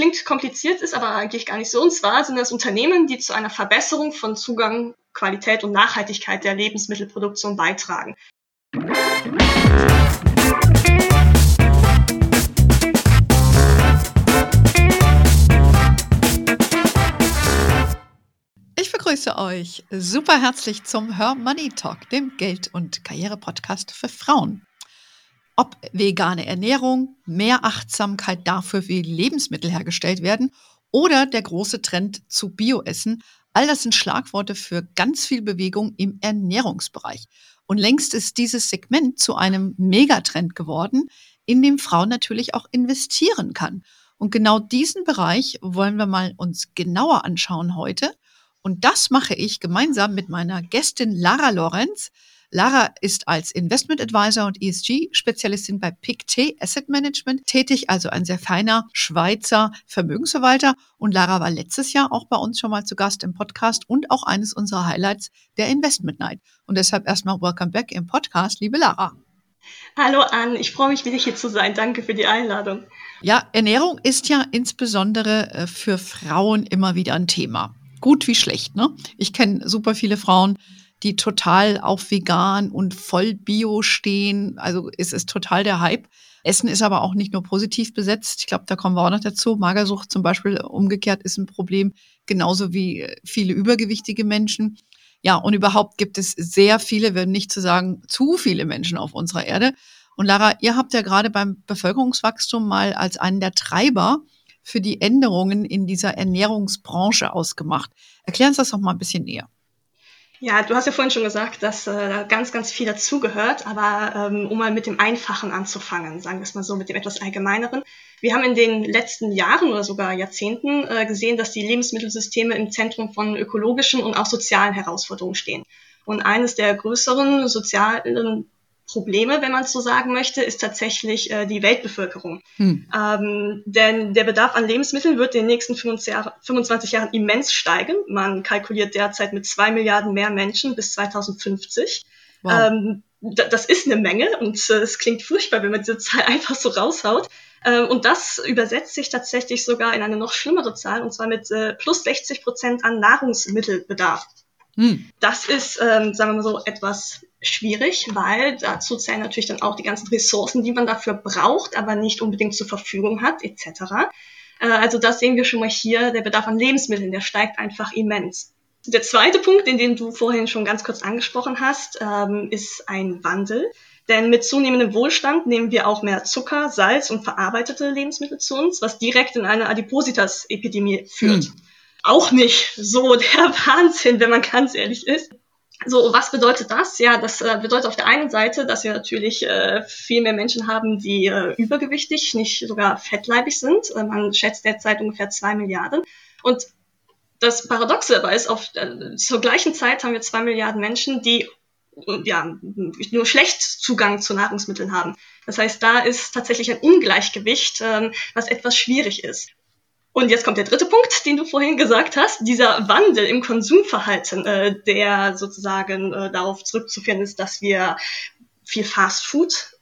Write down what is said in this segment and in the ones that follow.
klingt kompliziert, ist aber eigentlich gar nicht so. Und zwar sind das Unternehmen, die zu einer Verbesserung von Zugang, Qualität und Nachhaltigkeit der Lebensmittelproduktion beitragen. Ich begrüße euch super herzlich zum Her Money Talk, dem Geld- und Karriere-Podcast für Frauen. Ob vegane Ernährung, mehr Achtsamkeit dafür, wie Lebensmittel hergestellt werden oder der große Trend zu Bioessen, all das sind Schlagworte für ganz viel Bewegung im Ernährungsbereich. Und längst ist dieses Segment zu einem Megatrend geworden, in dem Frauen natürlich auch investieren kann. Und genau diesen Bereich wollen wir mal uns genauer anschauen heute. Und das mache ich gemeinsam mit meiner Gästin Lara Lorenz. Lara ist als Investment Advisor und ESG-Spezialistin bei PICT Asset Management tätig, also ein sehr feiner Schweizer Vermögensverwalter. Und Lara war letztes Jahr auch bei uns schon mal zu Gast im Podcast und auch eines unserer Highlights der Investment Night. Und deshalb erstmal Welcome Back im Podcast, liebe Lara. Hallo Ann, ich freue mich, wieder hier zu sein. Danke für die Einladung. Ja, Ernährung ist ja insbesondere äh, für Frauen immer wieder ein Thema. Gut wie schlecht, ne? Ich kenne super viele Frauen, die total auf vegan und voll bio stehen. Also es ist total der Hype. Essen ist aber auch nicht nur positiv besetzt. Ich glaube, da kommen wir auch noch dazu. Magersucht zum Beispiel umgekehrt ist ein Problem, genauso wie viele übergewichtige Menschen. Ja, und überhaupt gibt es sehr viele, wenn nicht zu sagen zu viele Menschen auf unserer Erde. Und Lara, ihr habt ja gerade beim Bevölkerungswachstum mal als einen der Treiber für die Änderungen in dieser Ernährungsbranche ausgemacht. Erklären Sie das doch mal ein bisschen näher. Ja, du hast ja vorhin schon gesagt, dass äh, ganz, ganz viel dazugehört, aber ähm, um mal mit dem Einfachen anzufangen, sagen wir es mal so, mit dem etwas Allgemeineren. Wir haben in den letzten Jahren oder sogar Jahrzehnten äh, gesehen, dass die Lebensmittelsysteme im Zentrum von ökologischen und auch sozialen Herausforderungen stehen. Und eines der größeren sozialen Probleme, wenn man es so sagen möchte, ist tatsächlich äh, die Weltbevölkerung. Hm. Ähm, denn der Bedarf an Lebensmitteln wird in den nächsten 25 Jahren immens steigen. Man kalkuliert derzeit mit zwei Milliarden mehr Menschen bis 2050. Wow. Ähm, das ist eine Menge und äh, es klingt furchtbar, wenn man diese Zahl einfach so raushaut. Äh, und das übersetzt sich tatsächlich sogar in eine noch schlimmere Zahl, und zwar mit äh, plus 60 Prozent an Nahrungsmittelbedarf. Hm. Das ist, ähm, sagen wir mal so, etwas schwierig, weil dazu zählen natürlich dann auch die ganzen Ressourcen, die man dafür braucht, aber nicht unbedingt zur Verfügung hat, etc. Äh, also das sehen wir schon mal hier, der Bedarf an Lebensmitteln, der steigt einfach immens. Der zweite Punkt, den, den du vorhin schon ganz kurz angesprochen hast, ähm, ist ein Wandel. Denn mit zunehmendem Wohlstand nehmen wir auch mehr Zucker, Salz und verarbeitete Lebensmittel zu uns, was direkt in eine Adipositas-Epidemie führt. Hm. Auch nicht so der Wahnsinn, wenn man ganz ehrlich ist. So, was bedeutet das? Ja, das äh, bedeutet auf der einen Seite, dass wir natürlich äh, viel mehr Menschen haben, die äh, übergewichtig, nicht sogar fettleibig sind. Äh, man schätzt derzeit ungefähr zwei Milliarden. Und das Paradoxe dabei ist, auf, äh, zur gleichen Zeit haben wir zwei Milliarden Menschen, die ja, nur schlecht Zugang zu Nahrungsmitteln haben. Das heißt, da ist tatsächlich ein Ungleichgewicht, ähm, was etwas schwierig ist. Und jetzt kommt der dritte Punkt, den du vorhin gesagt hast, dieser Wandel im Konsumverhalten, äh, der sozusagen äh, darauf zurückzuführen ist, dass wir viel Fast Food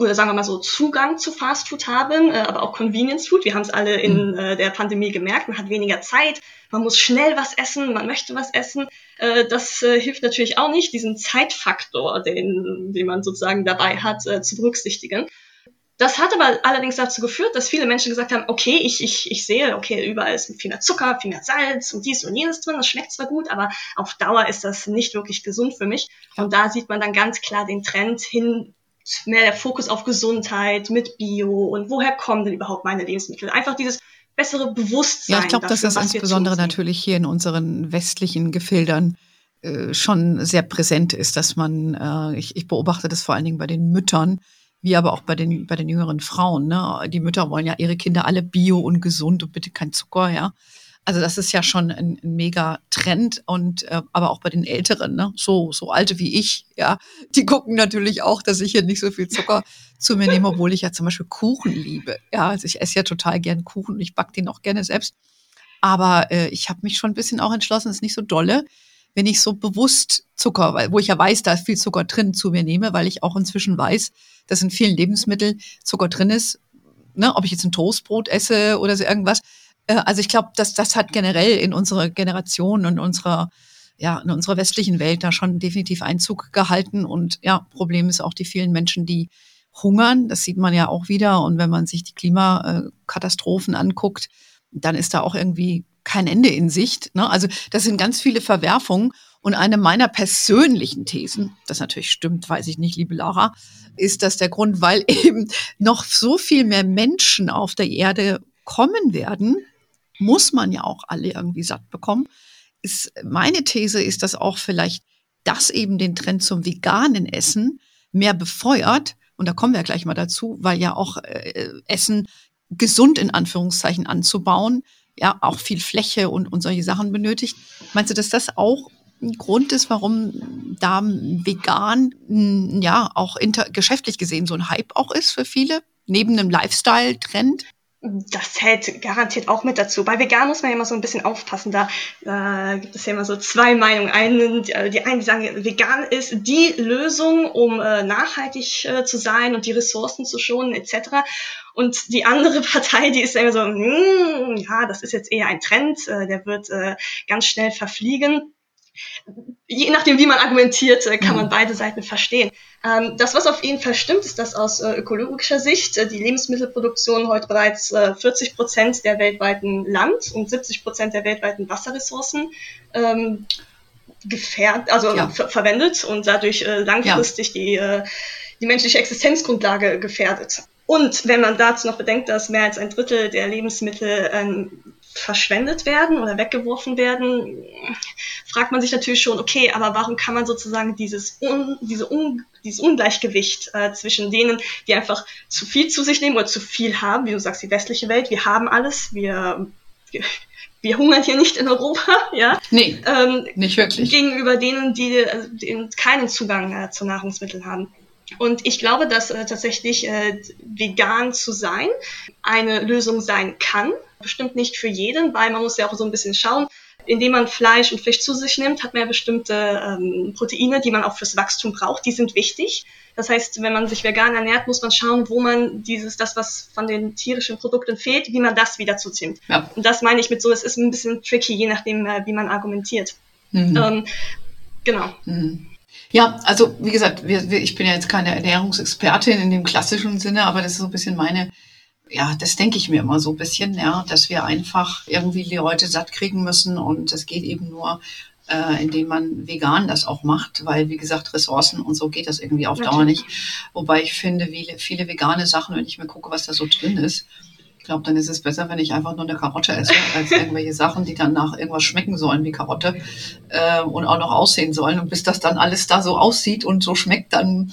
oder sagen wir mal so Zugang zu Fast Food haben, äh, aber auch Convenience Food. Wir haben es alle in mhm. äh, der Pandemie gemerkt, man hat weniger Zeit, man muss schnell was essen, man möchte was essen. Äh, das äh, hilft natürlich auch nicht, diesen Zeitfaktor, den, den man sozusagen dabei hat, äh, zu berücksichtigen. Das hat aber allerdings dazu geführt, dass viele Menschen gesagt haben, okay, ich, ich, ich sehe, okay, überall ist viel mehr Zucker, viel mehr Salz und dies und jenes drin, das schmeckt zwar gut, aber auf Dauer ist das nicht wirklich gesund für mich. Und da sieht man dann ganz klar den Trend hin, mehr der Fokus auf Gesundheit mit Bio und woher kommen denn überhaupt meine Lebensmittel? Einfach dieses bessere Bewusstsein. Ja, ich glaube, dass das insbesondere natürlich hier in unseren westlichen Gefildern äh, schon sehr präsent ist, dass man, äh, ich, ich beobachte das vor allen Dingen bei den Müttern, wie aber auch bei den, bei den jüngeren Frauen. Ne? Die Mütter wollen ja ihre Kinder alle bio und gesund und bitte kein Zucker, ja. Also das ist ja schon ein, ein mega Trend und äh, aber auch bei den Älteren, ne? so so alte wie ich, ja, die gucken natürlich auch, dass ich hier nicht so viel Zucker zu mir nehme, obwohl ich ja zum Beispiel Kuchen liebe. Ja, also ich esse ja total gern Kuchen und ich back den auch gerne selbst. Aber äh, ich habe mich schon ein bisschen auch entschlossen, es ist nicht so dolle, wenn ich so bewusst Zucker, wo ich ja weiß, da ist viel Zucker drin, zu mir nehme, weil ich auch inzwischen weiß, dass in vielen Lebensmitteln Zucker drin ist, ne, ob ich jetzt ein Toastbrot esse oder so irgendwas. Äh, also ich glaube, dass das hat generell in unserer Generation und unserer ja, in unserer westlichen Welt da schon definitiv Einzug gehalten. Und ja, Problem ist auch die vielen Menschen, die hungern. Das sieht man ja auch wieder. Und wenn man sich die Klimakatastrophen anguckt, dann ist da auch irgendwie kein Ende in Sicht. Ne? Also das sind ganz viele Verwerfungen. Und eine meiner persönlichen Thesen, das natürlich stimmt, weiß ich nicht, liebe Laura, ist das der Grund, weil eben noch so viel mehr Menschen auf der Erde kommen werden, muss man ja auch alle irgendwie satt bekommen. Ist, meine These ist, dass auch vielleicht das eben den Trend zum veganen Essen mehr befeuert. Und da kommen wir gleich mal dazu, weil ja auch äh, Essen gesund in Anführungszeichen anzubauen, ja auch viel Fläche und, und solche Sachen benötigt. Meinst du, dass das auch ein Grund ist, warum da vegan ja auch inter geschäftlich gesehen so ein Hype auch ist für viele, neben einem Lifestyle-Trend? Das zählt garantiert auch mit dazu. Bei vegan muss man ja immer so ein bisschen aufpassen. Da äh, gibt es ja immer so zwei Meinungen. Einen, die, die einen, die sagen, vegan ist die Lösung, um äh, nachhaltig äh, zu sein und die Ressourcen zu schonen etc. Und die andere Partei, die ist immer so, hm, ja, das ist jetzt eher ein Trend, äh, der wird äh, ganz schnell verfliegen je nachdem, wie man argumentiert, äh, kann man mhm. beide Seiten verstehen. Ähm, das, was auf jeden Fall stimmt, ist, dass aus äh, ökologischer Sicht äh, die Lebensmittelproduktion heute bereits 40 Prozent der weltweiten Land- und 70 Prozent der weltweiten Wasserressourcen ähm, gefährd, also ja. ver verwendet und dadurch langfristig ja. die, die menschliche Existenzgrundlage gefährdet. Und wenn man dazu noch bedenkt, dass mehr als ein Drittel der Lebensmittel ähm, verschwendet werden oder weggeworfen werden, fragt man sich natürlich schon, okay, aber warum kann man sozusagen dieses, Un, diese Un, dieses Ungleichgewicht äh, zwischen denen, die einfach zu viel zu sich nehmen oder zu viel haben, wie du sagst, die westliche Welt, wir haben alles, wir, wir, wir hungern hier nicht in Europa, ja? Nee, ähm, nicht wirklich. Gegenüber denen, die, also, die keinen Zugang äh, zu Nahrungsmitteln haben. Und ich glaube, dass äh, tatsächlich äh, vegan zu sein eine Lösung sein kann. Bestimmt nicht für jeden, weil man muss ja auch so ein bisschen schauen. Indem man Fleisch und Fisch zu sich nimmt, hat man ja bestimmte ähm, Proteine, die man auch fürs Wachstum braucht. Die sind wichtig. Das heißt, wenn man sich vegan ernährt, muss man schauen, wo man dieses, das, was von den tierischen Produkten fehlt, wie man das wieder zuzieht. Ja. Und das meine ich mit so, es ist ein bisschen tricky, je nachdem, äh, wie man argumentiert. Mhm. Ähm, genau. Mhm. Ja, also wie gesagt, wir, wir, ich bin ja jetzt keine Ernährungsexpertin in dem klassischen Sinne, aber das ist so ein bisschen meine, ja, das denke ich mir immer so ein bisschen, ja, dass wir einfach irgendwie die Leute satt kriegen müssen und das geht eben nur, äh, indem man vegan das auch macht, weil wie gesagt, Ressourcen und so geht das irgendwie auf Dauer nicht. Wobei ich finde, viele, viele vegane Sachen, wenn ich mir gucke, was da so drin ist, ich glaube, dann ist es besser, wenn ich einfach nur eine Karotte esse, als irgendwelche Sachen, die dann nach irgendwas schmecken sollen wie Karotte äh, und auch noch aussehen sollen. Und bis das dann alles da so aussieht und so schmeckt, dann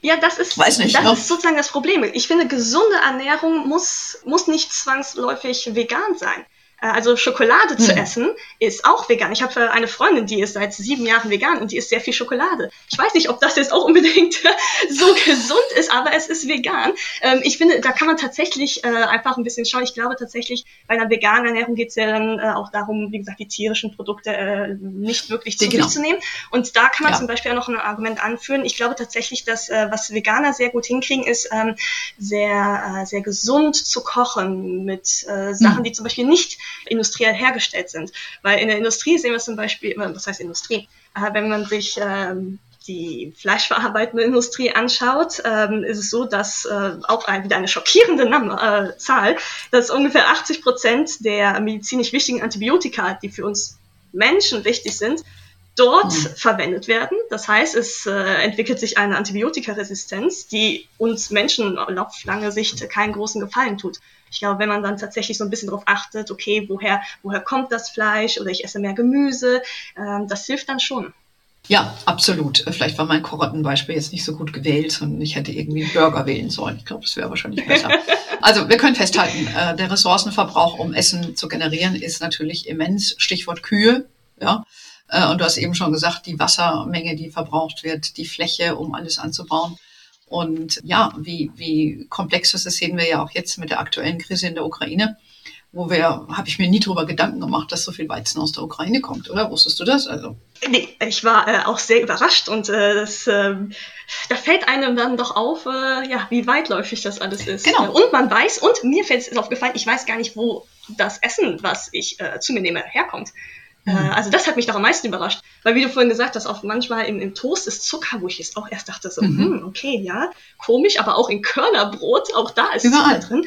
ja, das ist, nicht, das ne? ist sozusagen das Problem. Ich finde, gesunde Ernährung muss, muss nicht zwangsläufig vegan sein. Äh, also Schokolade zu hm. essen ist auch vegan. Ich habe äh, eine Freundin, die ist seit sieben Jahren vegan und die isst sehr viel Schokolade. Ich weiß nicht, ob das jetzt auch unbedingt so gesund ist, aber es ist vegan. Ähm, ich finde, da kann man tatsächlich äh, einfach ein bisschen schauen. Ich glaube tatsächlich, bei einer veganen Ernährung geht es ja dann auch darum, wie gesagt, die tierischen Produkte nicht wirklich zu genau. sich zu nehmen. Und da kann man ja. zum Beispiel auch noch ein Argument anführen. Ich glaube tatsächlich, dass was Veganer sehr gut hinkriegen, ist ähm, sehr, sehr gesund zu kochen mit Sachen, hm. die zum Beispiel nicht industriell hergestellt sind. Weil in der Industrie sehen wir zum Beispiel, was heißt Industrie? Äh, wenn man sich ähm, die fleischverarbeitende Industrie anschaut, ähm, ist es so, dass äh, auch ein, wieder eine schockierende Nummer, äh, Zahl, dass ungefähr 80 Prozent der medizinisch wichtigen Antibiotika, die für uns Menschen wichtig sind, dort mhm. verwendet werden. Das heißt, es äh, entwickelt sich eine Antibiotikaresistenz, die uns Menschen auf lange Sicht keinen großen Gefallen tut. Ich glaube, wenn man dann tatsächlich so ein bisschen darauf achtet, okay, woher, woher kommt das Fleisch oder ich esse mehr Gemüse, ähm, das hilft dann schon. Ja, absolut. Vielleicht war mein Karottenbeispiel jetzt nicht so gut gewählt und ich hätte irgendwie einen Burger wählen sollen. Ich glaube, das wäre wahrscheinlich besser. also wir können festhalten, äh, der Ressourcenverbrauch, um Essen zu generieren, ist natürlich immens. Stichwort Kühe. Ja. Äh, und du hast eben schon gesagt, die Wassermenge, die verbraucht wird, die Fläche, um alles anzubauen. Und ja, wie, wie komplex das ist, sehen wir ja auch jetzt mit der aktuellen Krise in der Ukraine. wo wir, habe ich mir nie drüber Gedanken gemacht, dass so viel Weizen aus der Ukraine kommt, oder? Wusstest du das? Also. Nee, ich war äh, auch sehr überrascht und äh, das, äh, da fällt einem dann doch auf, äh, ja, wie weitläufig das alles ist. Genau. Und man weiß, und mir fällt es aufgefallen, ich weiß gar nicht, wo das Essen, was ich äh, zu mir nehme, herkommt. Mhm. Äh, also das hat mich doch am meisten überrascht. Weil wie du vorhin gesagt hast, auch manchmal im, im Toast ist Zucker, wo ich jetzt auch erst dachte, so, mhm. hm, okay, ja, komisch, aber auch in Körnerbrot, auch da ist Überall. Zucker drin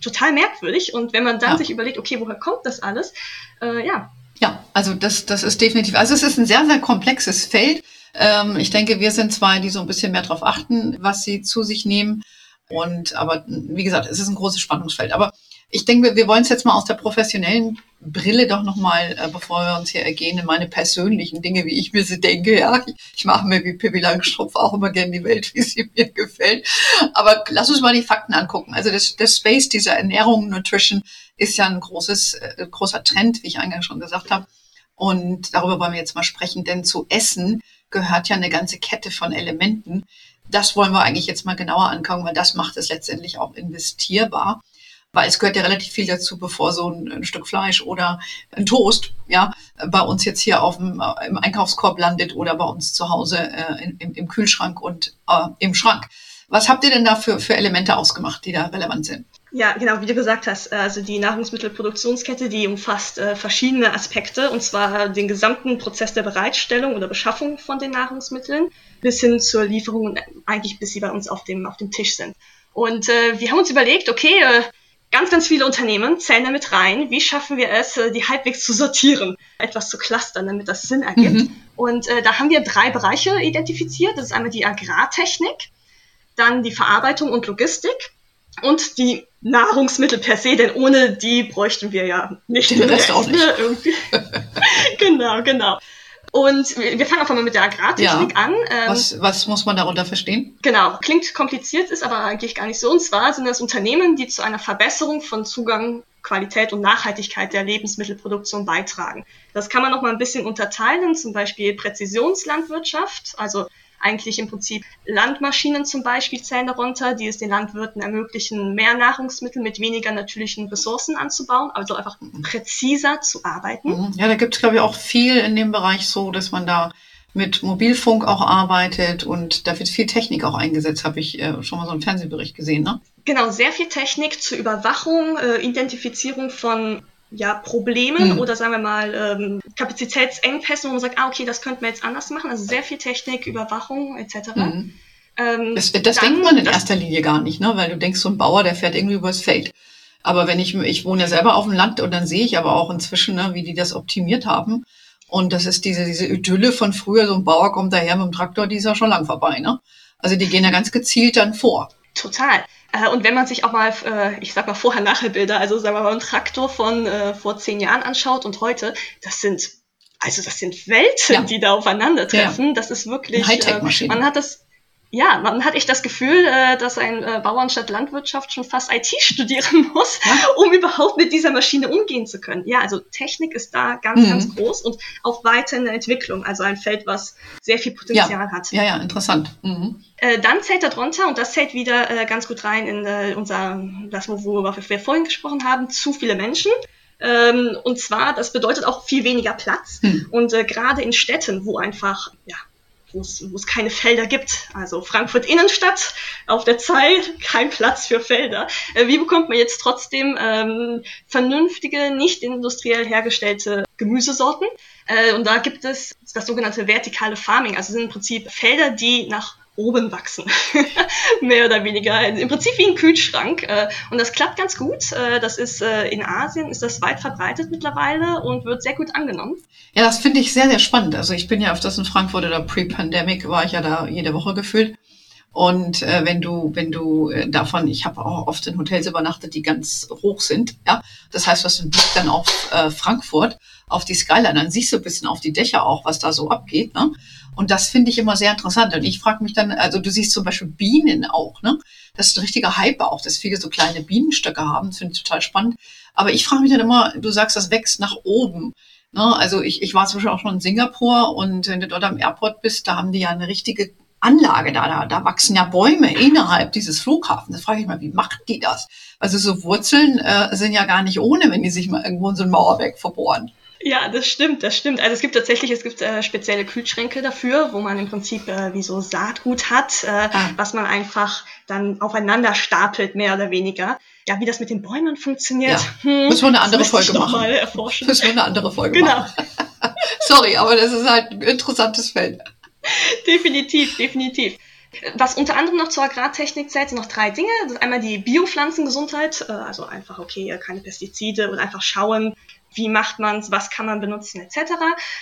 total merkwürdig. Und wenn man dann ja. sich überlegt, okay, woher kommt das alles? Äh, ja. Ja, also das, das ist definitiv, also es ist ein sehr, sehr komplexes Feld. Ähm, ich denke, wir sind zwei, die so ein bisschen mehr darauf achten, was sie zu sich nehmen. Und aber wie gesagt, es ist ein großes Spannungsfeld. Aber ich denke, wir wollen es jetzt mal aus der professionellen Brille doch nochmal, äh, bevor wir uns hier ergehen, in meine persönlichen Dinge, wie ich mir sie denke. Ja, ich, ich mache mir wie Pippi Langstrumpf auch immer gerne die Welt, wie sie mir gefällt. Aber lass uns mal die Fakten angucken. Also das, das Space dieser Ernährung, Nutrition ist ja ein großes, äh, großer Trend, wie ich eingangs schon gesagt habe. Und darüber wollen wir jetzt mal sprechen, denn zu Essen gehört ja eine ganze Kette von Elementen. Das wollen wir eigentlich jetzt mal genauer angucken, weil das macht es letztendlich auch investierbar weil es gehört ja relativ viel dazu, bevor so ein, ein, Stück Fleisch oder ein Toast ja bei uns jetzt hier auf dem äh, im Einkaufskorb landet oder bei uns zu Hause äh, in, im Kühlschrank und äh, im Schrank. Was habt ihr denn da für, für Elemente ausgemacht, die da relevant sind? Ja, genau, wie du gesagt hast, also die Nahrungsmittelproduktionskette, die umfasst äh, verschiedene Aspekte, und zwar den gesamten Prozess der Bereitstellung oder Beschaffung von den Nahrungsmitteln bis hin zur Lieferung und eigentlich bis sie bei uns auf dem, auf dem Tisch sind. Und äh, wir haben uns überlegt, okay, äh, Ganz, ganz viele Unternehmen zählen damit rein, wie schaffen wir es, äh, die halbwegs zu sortieren, etwas zu clustern, damit das Sinn ergibt. Mhm. Und äh, da haben wir drei Bereiche identifiziert. Das ist einmal die Agrartechnik, dann die Verarbeitung und Logistik und die Nahrungsmittel per se, denn ohne die bräuchten wir ja nicht den Rest auch nicht. Ne, genau, genau. Und wir fangen einfach mal mit der Agrartechnik ja. an. Ähm, was, was muss man darunter verstehen? Genau, klingt kompliziert, ist aber eigentlich gar nicht so. Und zwar sind das Unternehmen, die zu einer Verbesserung von Zugang, Qualität und Nachhaltigkeit der Lebensmittelproduktion beitragen. Das kann man noch mal ein bisschen unterteilen, zum Beispiel Präzisionslandwirtschaft, also eigentlich im Prinzip Landmaschinen zum Beispiel zählen darunter, die es den Landwirten ermöglichen, mehr Nahrungsmittel mit weniger natürlichen Ressourcen anzubauen, also einfach präziser zu arbeiten. Mhm. Ja, da gibt es, glaube ich, auch viel in dem Bereich so, dass man da mit Mobilfunk auch arbeitet und da wird viel Technik auch eingesetzt, habe ich äh, schon mal so einen Fernsehbericht gesehen, ne? Genau, sehr viel Technik zur Überwachung, äh, Identifizierung von ja, Problemen mhm. oder sagen wir mal ähm, Kapazitätsengpässen, wo man sagt, ah, okay, das könnten wir jetzt anders machen. Also sehr viel Technik, Überwachung etc. Mhm. Ähm, das, das dann, denkt man in erster Linie gar nicht, ne? weil du denkst, so ein Bauer, der fährt irgendwie übers Feld. Aber wenn ich, ich wohne ja selber auf dem Land und dann sehe ich aber auch inzwischen, ne, wie die das optimiert haben. Und das ist diese, diese Idylle von früher, so ein Bauer kommt daher mit dem Traktor, die ist ja schon lang vorbei. Ne? Also die gehen ja ganz gezielt dann vor. Total. Äh, und wenn man sich auch mal, äh, ich sag mal Vorher-Nachher-Bilder, also sagen wir mal einen Traktor von äh, vor zehn Jahren anschaut und heute, das sind, also das sind Welten, ja. die da aufeinandertreffen. Ja. Das ist wirklich, man hat das, ja, man hat echt das Gefühl, äh, dass ein äh, Bauern statt Landwirtschaft schon fast IT studieren muss, um überhaupt mit dieser Maschine umgehen zu können. Ja, also Technik ist da ganz, mhm. ganz groß und auch weiter in der Entwicklung. Also ein Feld, was sehr viel Potenzial ja. hat. Ja, ja, interessant. Mhm. Äh, dann zählt darunter, und das zählt wieder ganz gut rein in unser, das, worüber wir vorhin gesprochen haben, zu viele Menschen. Ähm, und zwar, das bedeutet auch viel weniger Platz. Hm. Und äh, gerade in Städten, wo einfach, ja, wo es keine Felder gibt. Also Frankfurt Innenstadt auf der Zeit, kein Platz für Felder. Äh, wie bekommt man jetzt trotzdem ähm, vernünftige, nicht industriell hergestellte Gemüsesorten? Äh, und da gibt es das sogenannte vertikale Farming. Also sind im Prinzip Felder, die nach oben wachsen. Mehr oder weniger. Im Prinzip wie ein Kühlschrank. Äh, und das klappt ganz gut. Äh, das ist äh, in Asien ist das weit verbreitet mittlerweile und wird sehr gut angenommen. Ja, das finde ich sehr, sehr spannend. Also ich bin ja auf das in Frankfurt oder Pre-Pandemic war ich ja da jede Woche gefühlt. Und äh, wenn du, wenn du äh, davon, ich habe auch oft in Hotels übernachtet, die ganz hoch sind, ja. Das heißt, was du Blick dann auf äh, Frankfurt, auf die Skyline, dann siehst du ein bisschen auf die Dächer auch, was da so abgeht. Ne? Und das finde ich immer sehr interessant. Und ich frage mich dann, also du siehst zum Beispiel Bienen auch, ne? Das ist ein richtiger Hype auch, dass viele so kleine Bienenstöcke haben. Das finde ich total spannend. Aber ich frage mich dann immer, du sagst, das wächst nach oben. Ne? Also ich, ich war zum Beispiel auch schon in Singapur und wenn du dort am Airport bist, da haben die ja eine richtige Anlage da, da, da wachsen ja Bäume innerhalb dieses Flughafens. Da frage ich mal, wie macht die das? Also so Wurzeln äh, sind ja gar nicht ohne, wenn die sich mal irgendwo in so ein Mauerwerk verbohren. Ja, das stimmt, das stimmt. Also es gibt tatsächlich, es gibt äh, spezielle Kühlschränke dafür, wo man im Prinzip äh, wie so Saatgut hat, äh, ah. was man einfach dann aufeinander stapelt, mehr oder weniger. Ja, wie das mit den Bäumen funktioniert. Ja. Hm, müssen wir eine andere Folge machen. Mal erforschen. Müssen wir eine andere Folge genau. machen. Sorry, aber das ist halt ein interessantes Feld. definitiv, definitiv. Was unter anderem noch zur Agrartechnik zählt, sind noch drei Dinge. Das ist einmal die Biopflanzengesundheit, äh, also einfach, okay, keine Pestizide und einfach schauen, wie macht man es, was kann man benutzen etc.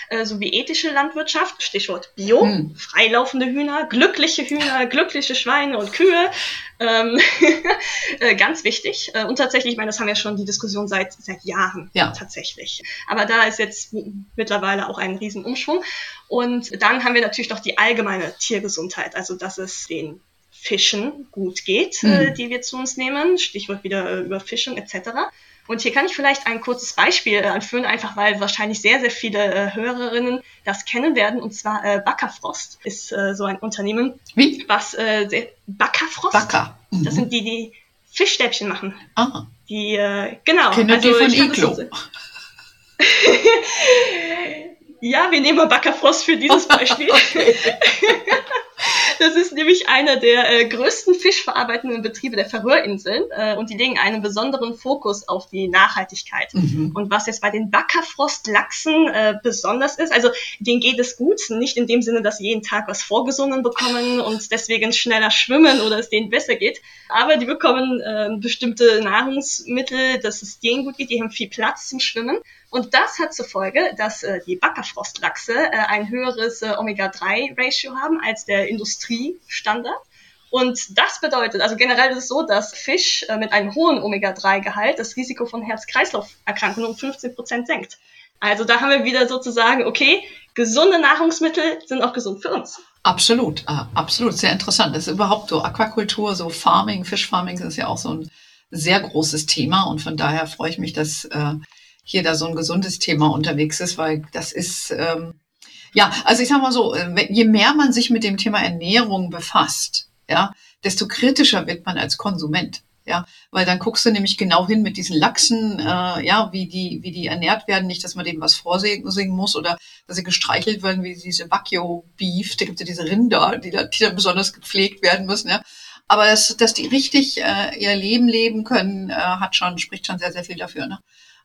Äh, sowie ethische Landwirtschaft, Stichwort Bio, hm. freilaufende Hühner, glückliche Hühner, glückliche Schweine und Kühe, ähm, äh, ganz wichtig. Äh, und tatsächlich, ich meine, das haben wir schon die Diskussion seit, seit Jahren ja. tatsächlich. Aber da ist jetzt mittlerweile auch ein Riesenumschwung. Und dann haben wir natürlich noch die allgemeine Tiergesundheit, also dass es den Fischen gut geht, mhm. äh, die wir zu uns nehmen, Stichwort wieder äh, Überfischung etc. Und hier kann ich vielleicht ein kurzes Beispiel äh, anführen, einfach weil wahrscheinlich sehr, sehr viele äh, Hörerinnen das kennen werden. Und zwar äh, Backerfrost ist äh, so ein Unternehmen, Wie? was äh, sehr, Backerfrost. Backer. Mhm. Das sind die, die Fischstäbchen machen. Ah. Die, äh, genau. Kenne also, die von Iglo. ja, wir nehmen mal Backerfrost für dieses Beispiel. Das ist nämlich einer der äh, größten fischverarbeitenden Betriebe der Färöerinseln äh, und die legen einen besonderen Fokus auf die Nachhaltigkeit. Mhm. Und was jetzt bei den Backerfrostlachsen äh, besonders ist, also denen geht es gut, nicht in dem Sinne, dass sie jeden Tag was vorgesungen bekommen und deswegen schneller schwimmen oder es denen besser geht, aber die bekommen äh, bestimmte Nahrungsmittel, dass es denen gut geht, die haben viel Platz zum Schwimmen und das hat zur Folge, dass äh, die Backerfrostlachse äh, ein höheres äh, Omega-3-Ratio haben als der Industriestandard. Und das bedeutet, also generell ist es so, dass Fisch äh, mit einem hohen Omega-3-Gehalt das Risiko von Herz-Kreislauf-Erkrankungen um 15 Prozent senkt. Also da haben wir wieder sozusagen, okay, gesunde Nahrungsmittel sind auch gesund für uns. Absolut, ah, absolut, sehr interessant. Das ist überhaupt so Aquakultur, so Farming, Fischfarming ist ja auch so ein sehr großes Thema und von daher freue ich mich, dass äh, hier da so ein gesundes Thema unterwegs ist, weil das ist, ähm, ja, also ich sag mal so, äh, je mehr man sich mit dem Thema Ernährung befasst, ja, desto kritischer wird man als Konsument. Ja, weil dann guckst du nämlich genau hin mit diesen Lachsen, äh, ja, wie die, wie die ernährt werden, nicht, dass man denen was vorsingen muss oder dass sie gestreichelt werden, wie diese Wagyu Beef, da gibt es ja diese Rinder, die da, die da besonders gepflegt werden müssen, ja. Aber dass, dass die richtig äh, ihr Leben leben können, äh, hat schon, spricht schon sehr, sehr viel dafür. Ne?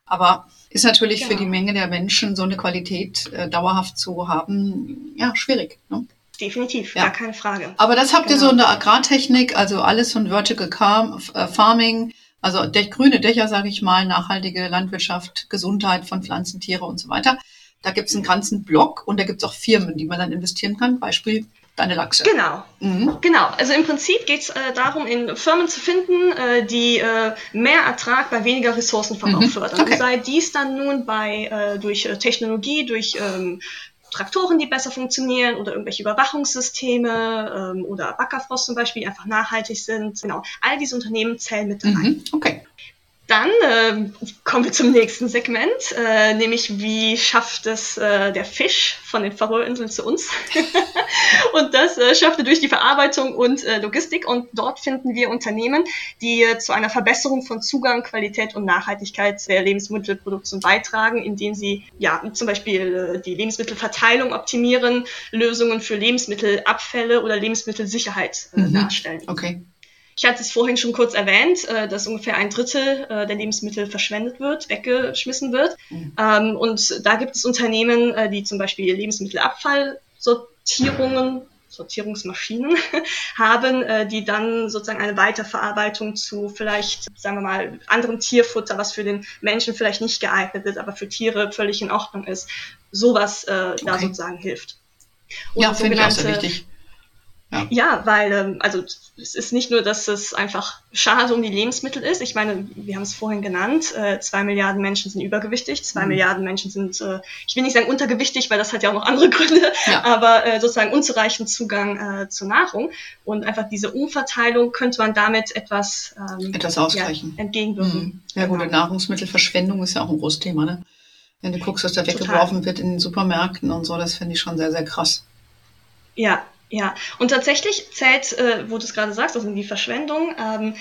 Aber ist natürlich genau. für die Menge der Menschen so eine Qualität äh, dauerhaft zu haben, ja, schwierig. Ne? Definitiv, ja. gar keine Frage. Aber das habt genau. ihr so in der Agrartechnik, also alles von Vertical äh, Farming, also grüne Dächer, sage ich mal, nachhaltige Landwirtschaft, Gesundheit von Pflanzen, Tiere und so weiter. Da gibt es einen ganzen Block und da gibt es auch Firmen, die man dann investieren kann. Beispiel deine Lachse. Genau, mhm. genau. Also im Prinzip geht es äh, darum, in Firmen zu finden, äh, die äh, mehr Ertrag bei weniger Ressourcenverbrauch mhm. fördern. Okay. Sei dies dann nun bei äh, durch äh, Technologie, durch ähm, Traktoren, die besser funktionieren oder irgendwelche Überwachungssysteme ähm, oder Backerfrost zum Beispiel, die einfach nachhaltig sind. Genau, all diese Unternehmen zählen mit dabei. Mhm. Okay. Dann äh, kommen wir zum nächsten Segment, äh, nämlich wie schafft es äh, der Fisch von den Färöerinseln zu uns? und das äh, schafft er durch die Verarbeitung und äh, Logistik. Und dort finden wir Unternehmen, die äh, zu einer Verbesserung von Zugang, Qualität und Nachhaltigkeit der Lebensmittelproduktion beitragen, indem sie ja zum Beispiel äh, die Lebensmittelverteilung optimieren, Lösungen für Lebensmittelabfälle oder Lebensmittelsicherheit äh, mhm. darstellen. Okay. Ich hatte es vorhin schon kurz erwähnt, äh, dass ungefähr ein Drittel äh, der Lebensmittel verschwendet wird, weggeschmissen wird. Mhm. Ähm, und da gibt es Unternehmen, äh, die zum Beispiel Lebensmittelabfallsortierungen Sortierungsmaschinen haben, äh, die dann sozusagen eine Weiterverarbeitung zu vielleicht, sagen wir mal, anderem Tierfutter, was für den Menschen vielleicht nicht geeignet ist, aber für Tiere völlig in Ordnung ist, sowas äh, okay. da sozusagen hilft. Und ja, finde ich auch sehr wichtig ja. ja, weil ähm, also es ist nicht nur, dass es einfach schade um die Lebensmittel ist. Ich meine, wir haben es vorhin genannt, äh, zwei Milliarden Menschen sind übergewichtig, zwei mhm. Milliarden Menschen sind, äh, ich will nicht sagen untergewichtig, weil das hat ja auch noch andere Gründe, ja. aber äh, sozusagen unzureichend Zugang äh, zur Nahrung. Und einfach diese Umverteilung könnte man damit etwas, ähm, etwas ausgleichen. Ja, entgegenwirken. Mhm. Ja, gut, genau. Nahrungsmittelverschwendung ist ja auch ein großes Thema, ne? Wenn du guckst, was da weggeworfen wird in den Supermärkten und so, das finde ich schon sehr, sehr krass. Ja, Ja, und tatsächlich zählt, äh, wo du es gerade sagst, also die Verschwendung, ähm,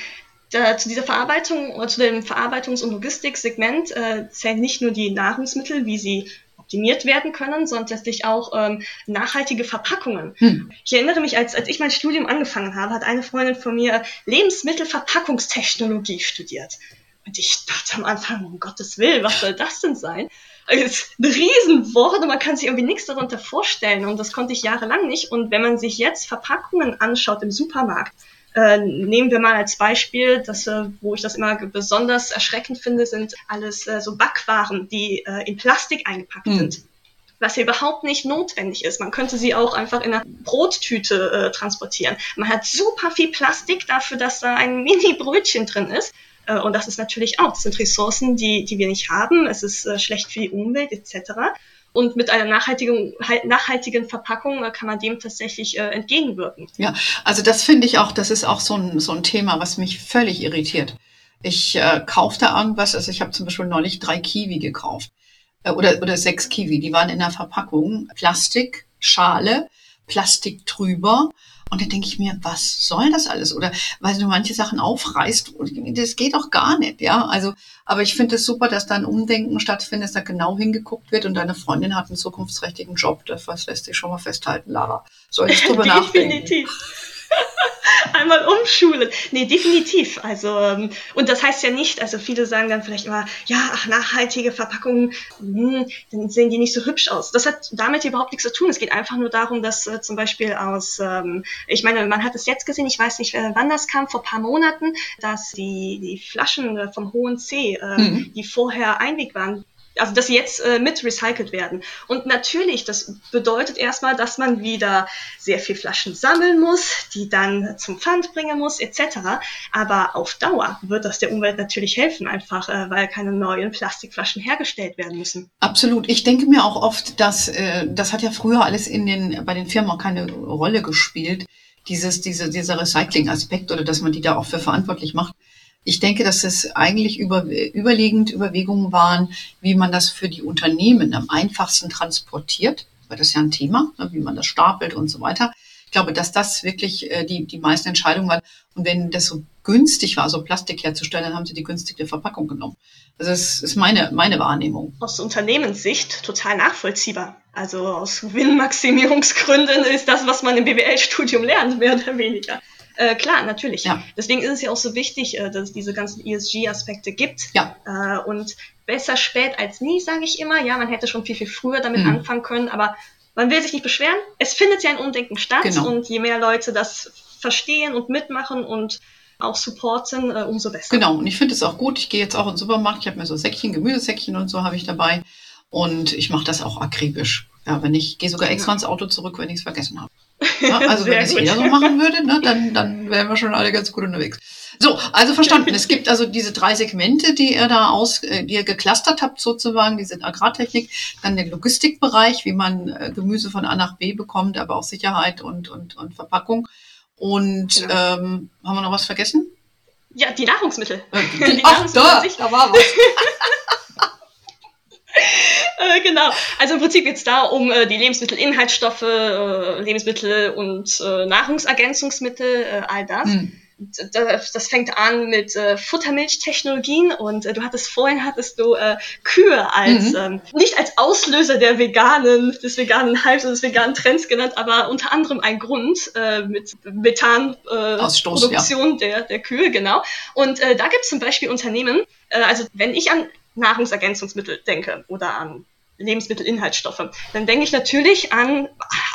da, zu dieser Verarbeitung oder zu dem Verarbeitungs- und Logistiksegment äh, zählen nicht nur die Nahrungsmittel, wie sie optimiert werden können, sondern letztlich auch ähm, nachhaltige Verpackungen. Hm. Ich erinnere mich, als, als ich mein Studium angefangen habe, hat eine Freundin von mir Lebensmittelverpackungstechnologie studiert. Und ich dachte am Anfang, um Gottes Willen, was soll das denn sein? Ist ein Riesenwort und man kann sich irgendwie nichts darunter vorstellen. Und das konnte ich jahrelang nicht. Und wenn man sich jetzt Verpackungen anschaut im Supermarkt, äh, nehmen wir mal als Beispiel, dass, äh, wo ich das immer besonders erschreckend finde, sind alles äh, so Backwaren, die äh, in Plastik eingepackt mhm. sind. Was ja überhaupt nicht notwendig ist. Man könnte sie auch einfach in einer Brottüte äh, transportieren. Man hat super viel Plastik dafür, dass da ein Mini-Brötchen drin ist. Äh, und das ist natürlich auch, das sind Ressourcen, die, die wir nicht haben. Es ist äh, schlecht für die Umwelt etc. Und mit einer nachhaltigen, nachhaltigen Verpackung äh, kann man dem tatsächlich entgegenwirken. Ja, also das finde ich auch, das ist auch so ein, so ein Thema, was mich völlig irritiert. Ich äh, kaufe da irgendwas, also ich habe zum Beispiel neulich drei Kiwi gekauft äh, oder, oder sechs Kiwi, die waren in der Verpackung, Plastik, Schale, Plastik drüber und dann denke ich mir, was soll das alles? Oder weil du manche Sachen aufreißt, das geht doch gar nicht, ja. Also, aber ich finde es super, dass da ein Umdenken stattfindet, dass da genau hingeguckt wird und deine Freundin hat einen zukunftsträchtigen Job. Das lässt sich schon mal festhalten, Lara. Solltest du drüber nachdenken. Definitiv. einmal umschulen. Nee, definitiv. Also, ähm, und das heißt ja nicht, also viele sagen dann vielleicht immer, ja, ach, nachhaltige Verpackungen, hm, dann sehen die nicht so hübsch aus. Das hat damit überhaupt nichts zu tun. Es geht einfach nur darum, dass äh, zum Beispiel aus, ähm, ich meine, man hat es jetzt gesehen, ich weiß nicht, äh, wann das kam, vor paar Monaten, dass die, die Flaschen äh, vom hohen C, äh, mhm. die vorher Einweg waren, also dass sie jetzt äh, mit recycelt werden. Und natürlich, das bedeutet erstmal, dass man wieder sehr viel Flaschen sammeln muss, die dann zum Pfand bringen muss, etc. Aber auf Dauer wird das der Umwelt natürlich helfen, einfach äh, weil keine neuen Plastikflaschen hergestellt werden müssen. Absolut. Ich denke mir auch oft, dass äh, das hat ja früher alles in den bei den Firmen auch keine Rolle gespielt. Dieses, diese, dieser Recycling-Aspekt oder dass man die da auch für verantwortlich macht ich denke, dass es eigentlich über, überlegend Überlegungen waren, wie man das für die Unternehmen am einfachsten transportiert, weil das ja ein Thema, ne, wie man das stapelt und so weiter. Ich glaube, dass das wirklich äh, die, die meisten Entscheidungen waren. Und wenn das so günstig war, so Plastik herzustellen, dann haben sie die günstige Verpackung genommen. Also das ist meine, meine Wahrnehmung. Aus Unternehmenssicht total nachvollziehbar. Also aus Gewinnmaximierungsgründen ist das, was man im BWL-Studium lernt, mehr oder weniger. Äh, klar, natürlich. Ja. Deswegen ist es ja auch so wichtig, äh, dass es diese ganzen ESG-Aspekte gibt. Ja. Äh, und besser spät als nie, sage ich immer. Ja, man hätte schon viel, viel früher damit mhm. anfangen können, aber man will sich nicht beschweren. Es findet ja ein Umdenken statt genau. und je mehr Leute das verstehen und mitmachen und auch supporten, äh, umso besser. Genau, und ich finde es auch gut. Ich gehe jetzt auch in den Supermarkt, ich habe mir so Säckchen, Gemüsesäckchen und so habe ich dabei. Und ich mache das auch akribisch. Ja, wenn ich gehe sogar extra ins Auto zurück, wenn ich es vergessen habe. Ja, also wenn es jeder so machen würde, ne, dann, dann wären wir schon alle ganz gut unterwegs. So, also verstanden. Es gibt also diese drei Segmente, die ihr da aus, äh, die ihr geclustert habt sozusagen, diese Agrartechnik, dann den Logistikbereich, wie man äh, Gemüse von A nach B bekommt, aber auch Sicherheit und, und, und Verpackung. Und genau. ähm, haben wir noch was vergessen? Ja, die Nahrungsmittel. Äh, die, die ach, Nahrungsmittel da, da war was. Äh, genau. Also im Prinzip geht es da um äh, die Lebensmittelinhaltsstoffe, äh, Lebensmittel und äh, Nahrungsergänzungsmittel, äh, all das. Hm. Das, das, fängt an mit äh, Futtermilchtechnologien und äh, du hattest vorhin hattest du äh, Kühe als mhm. ähm, nicht als Auslöser der veganen des veganen Hypes oder des veganen Trends genannt, aber unter anderem ein Grund mit Methanproduktion ja. der der Kühe genau. Und da gibt es zum Beispiel Unternehmen, also wenn ich an Nahrungsergänzungsmittel denke oder an Lebensmittelinhaltsstoffe, dann denke ich natürlich an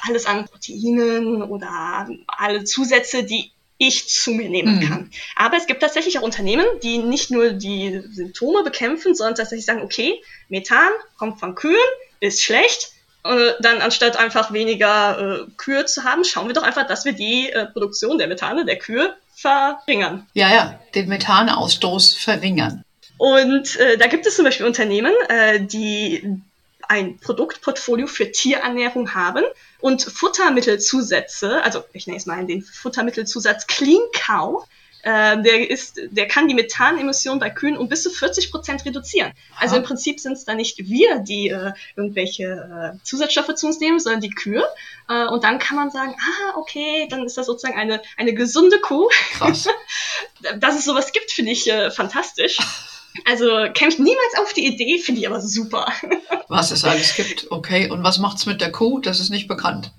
alles an Proteinen oder alle Zusätze, die ich zu mir nehmen mhm. kann. Aber es gibt tatsächlich auch Unternehmen, die nicht nur die Symptome bekämpfen, sondern tatsächlich sagen, okay, Methan kommt von Kühen, ist schlecht. Äh, dann anstatt einfach weniger äh, Kühe zu haben, schauen wir doch einfach, dass wir die äh, Produktion der Methane der Kühe verringern. Ja, ja, den Methanausstoß verringern. Und äh, da gibt es zum Beispiel Unternehmen, äh, die ein Produktportfolio für Tierernährung haben und Futtermittelzusätze, also ich nenne es mal den Futtermittelzusatz Clean Cow, äh, der, ist, der kann die Methanemission bei Kühen um bis zu 40 Prozent reduzieren. Also im Prinzip sind es da nicht wir, die äh, irgendwelche äh, Zusatzstoffe zu uns nehmen, sondern die Kühe. Äh, und dann kann man sagen, ah, okay, dann ist das sozusagen eine, eine gesunde Kuh. Krass. Dass es sowas gibt, finde ich äh, fantastisch. Also ich niemals auf die Idee, finde ich aber super. Was es alles gibt, okay. Und was macht's mit der Kuh? Das ist nicht bekannt.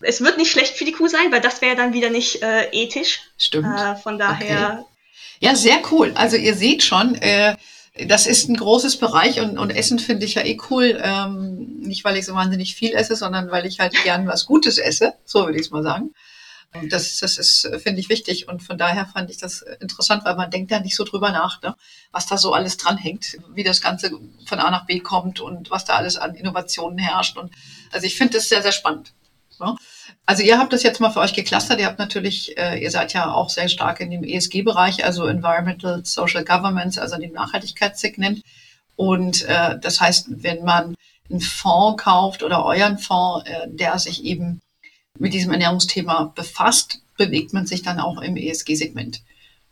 Es wird nicht schlecht für die Kuh sein, weil das wäre dann wieder nicht äh, ethisch. Stimmt. Äh, von daher. Okay. Ja, sehr cool. Also ihr seht schon, äh, das ist ein großes Bereich und, und Essen finde ich ja eh cool. Ähm, nicht, weil ich so wahnsinnig viel esse, sondern weil ich halt gern was Gutes esse. So würde ich es mal sagen. Das, das ist, finde ich, wichtig. Und von daher fand ich das interessant, weil man denkt da nicht so drüber nach, ne? was da so alles dranhängt, wie das Ganze von A nach B kommt und was da alles an Innovationen herrscht. Und also ich finde das sehr, sehr spannend. Ne? Also ihr habt das jetzt mal für euch geclustert. Ihr habt natürlich, äh, ihr seid ja auch sehr stark in dem ESG-Bereich, also Environmental Social Governance, also dem Nachhaltigkeitssegment. Und äh, das heißt, wenn man einen Fonds kauft oder euren Fonds, äh, der sich eben mit diesem Ernährungsthema befasst, bewegt man sich dann auch im ESG-Segment.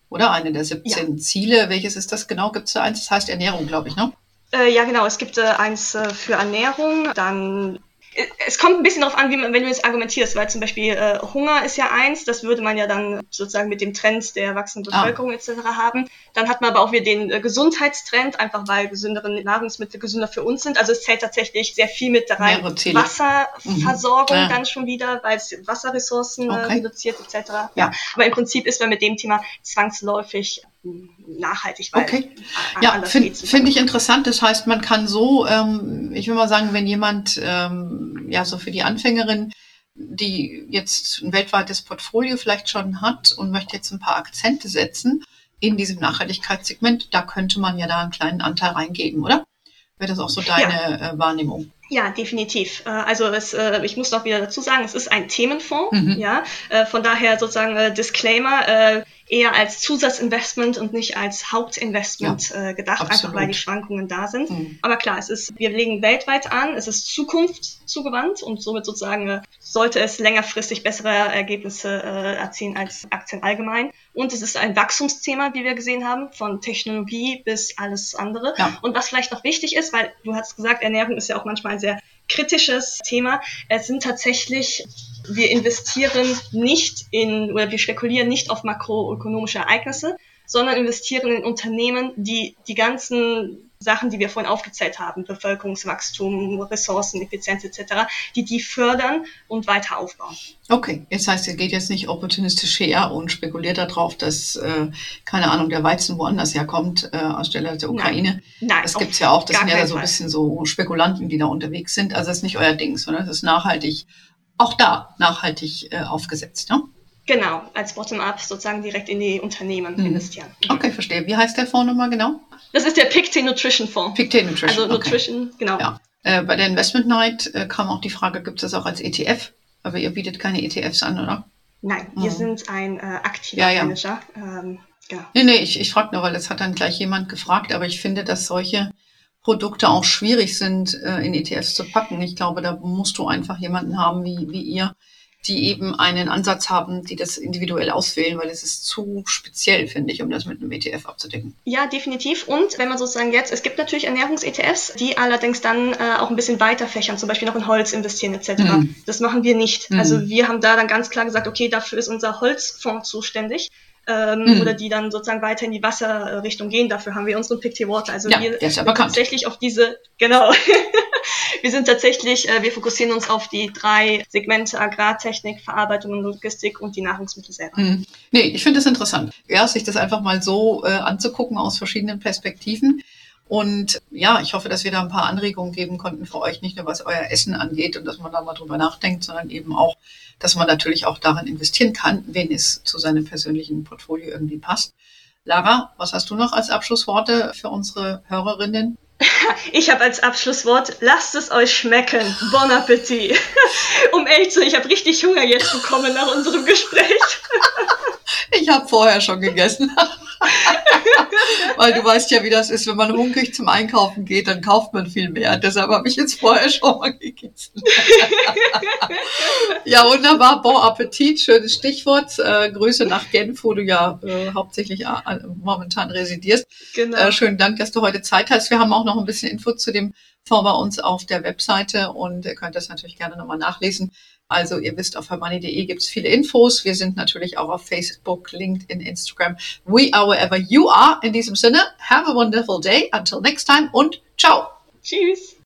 Oder eine der 17 ja. Ziele. Welches ist das genau? Gibt es da eins? Das heißt Ernährung, glaube ich, ne? Äh, ja, genau. Es gibt äh, eins äh, für Ernährung, dann es kommt ein bisschen darauf an, wie man, wenn du jetzt argumentierst, weil zum Beispiel äh, Hunger ist ja eins, das würde man ja dann sozusagen mit dem Trend der wachsenden ah. Bevölkerung ah. etc. haben. Dann hat man aber auch wieder den äh, Gesundheitstrend, einfach weil gesündere Nahrungsmittel gesünder für uns sind. Also es zählt tatsächlich sehr viel mit rein. Wasserversorgung mhm. ja. dann schon wieder, weil es Wasserressourcen äh, okay. reduziert etc. Ja. Aber im Prinzip ist man mit dem Thema zwangsläufig nachhaltig. Weil okay. Ja, finde find ich interessant. Das heißt, man kann so, ähm, ich will mal sagen, wenn jemand, ähm, ja, so für die Anfängerin, die jetzt ein weltweites Portfolio vielleicht schon hat und möchte jetzt ein paar Akzente setzen in diesem Nachhaltigkeitssegment, da könnte man ja da einen kleinen Anteil reingeben, oder? Wäre das auch so deine ja. äh, Wahrnehmung? Ja, definitiv. Äh, also es, äh, ich muss noch wieder dazu sagen, es ist ein Themenfonds. Mhm. Ja, äh, von daher sozusagen Disclaimer eher als Zusatzinvestment und nicht als Hauptinvestment ja, gedacht, absolut. einfach weil die Schwankungen da sind. Mhm. Aber klar, es ist, wir legen weltweit an, es ist Zukunft zugewandt und somit sozusagen sollte es längerfristig bessere Ergebnisse erzielen als Aktien allgemein. Und es ist ein Wachstumsthema, wie wir gesehen haben, von Technologie bis alles andere. Ja. Und was vielleicht noch wichtig ist, weil du hast gesagt, Ernährung ist ja auch manchmal ein sehr kritisches Thema. Es sind tatsächlich, wir investieren nicht in oder wir spekulieren nicht auf makroökonomische Ereignisse, sondern investieren in Unternehmen, die die ganzen Sachen, die wir vorhin aufgezählt haben, Bevölkerungswachstum, Ressourceneffizienz etc., die die fördern und weiter aufbauen. Okay, das heißt, ihr geht jetzt nicht opportunistisch her und spekuliert darauf, dass, äh, keine Ahnung, der Weizen woanders herkommt, äh, anstelle der Ukraine. Nein, Nein das gibt's ja auch. Das sind ja so ein bisschen so Spekulanten, die da unterwegs sind. Also das ist nicht euer Ding, sondern das ist nachhaltig, auch da nachhaltig äh, aufgesetzt. Ne? Genau, als Bottom-up sozusagen direkt in die Unternehmen mhm. investieren. Okay, verstehe. Wie heißt der Fonds nochmal genau? Das ist der Pictet Nutrition Fonds. Pictet Nutrition. Also Nutrition, okay. genau. Ja. Äh, bei der Investment Night äh, kam auch die Frage, gibt es das auch als ETF? Aber ihr bietet keine ETFs an, oder? Nein, wir mhm. sind ein äh, aktiver ja, ja. Manager. Ähm, genau. Nee, nee, ich, ich frage nur, weil das hat dann gleich jemand gefragt, aber ich finde, dass solche Produkte auch schwierig sind, äh, in ETFs zu packen. Ich glaube, da musst du einfach jemanden haben wie, wie ihr, die eben einen Ansatz haben, die das individuell auswählen, weil es ist zu speziell, finde ich, um das mit einem ETF abzudecken. Ja, definitiv. Und wenn man sozusagen jetzt, es gibt natürlich Ernährungs-ETFs, die allerdings dann äh, auch ein bisschen weiter fächern, zum Beispiel noch in Holz investieren etc. Mhm. Das machen wir nicht. Mhm. Also wir haben da dann ganz klar gesagt, okay, dafür ist unser Holzfonds zuständig ähm, mhm. oder die dann sozusagen weiter in die Wasserrichtung gehen. Dafür haben wir unseren Pick Water. Also ja, wir sind tatsächlich auf diese, genau. wir sind tatsächlich, äh, wir fokussieren uns auf die drei Segmente Agrartechnik, Verarbeitung und Logistik und die Nahrungsmittel selber. Mhm. Nee, ich finde das interessant. Ja, sich das einfach mal so äh, anzugucken aus verschiedenen Perspektiven. Und ja, ich hoffe, dass wir da ein paar Anregungen geben konnten für euch, nicht nur was euer Essen angeht und dass man da mal drüber nachdenkt, sondern eben auch, dass man natürlich auch darin investieren kann, wenn es zu seinem persönlichen Portfolio irgendwie passt. Lara, was hast du noch als Abschlussworte für unsere Hörerinnen? Ich habe als Abschlusswort, lasst es euch schmecken. Bon Appetit. um ehrlich zu sein, ich habe richtig Hunger jetzt bekommen nach unserem Gespräch. ich habe vorher schon gegessen. Weil du weißt ja, wie das ist, wenn man hungrig zum Einkaufen geht, dann kauft man viel mehr. Deshalb habe ich jetzt vorher schon mal gegessen. ja, wunderbar. Bon Appetit, schönes Stichwort. Äh, Grüße nach Genf, wo du ja äh, hauptsächlich äh, momentan residierst. Genau. Äh, schönen Dank, dass du heute Zeit hast. Wir haben auch noch ein bisschen Info zu dem Fonds bei uns auf der Webseite und ihr könnt das natürlich gerne nochmal nachlesen. Also ihr wisst, auf hermoney.de gibt es viele Infos. Wir sind natürlich auch auf Facebook, LinkedIn, Instagram. We are wherever you are. In diesem Sinne, have a wonderful day. Until next time und ciao. Tschüss.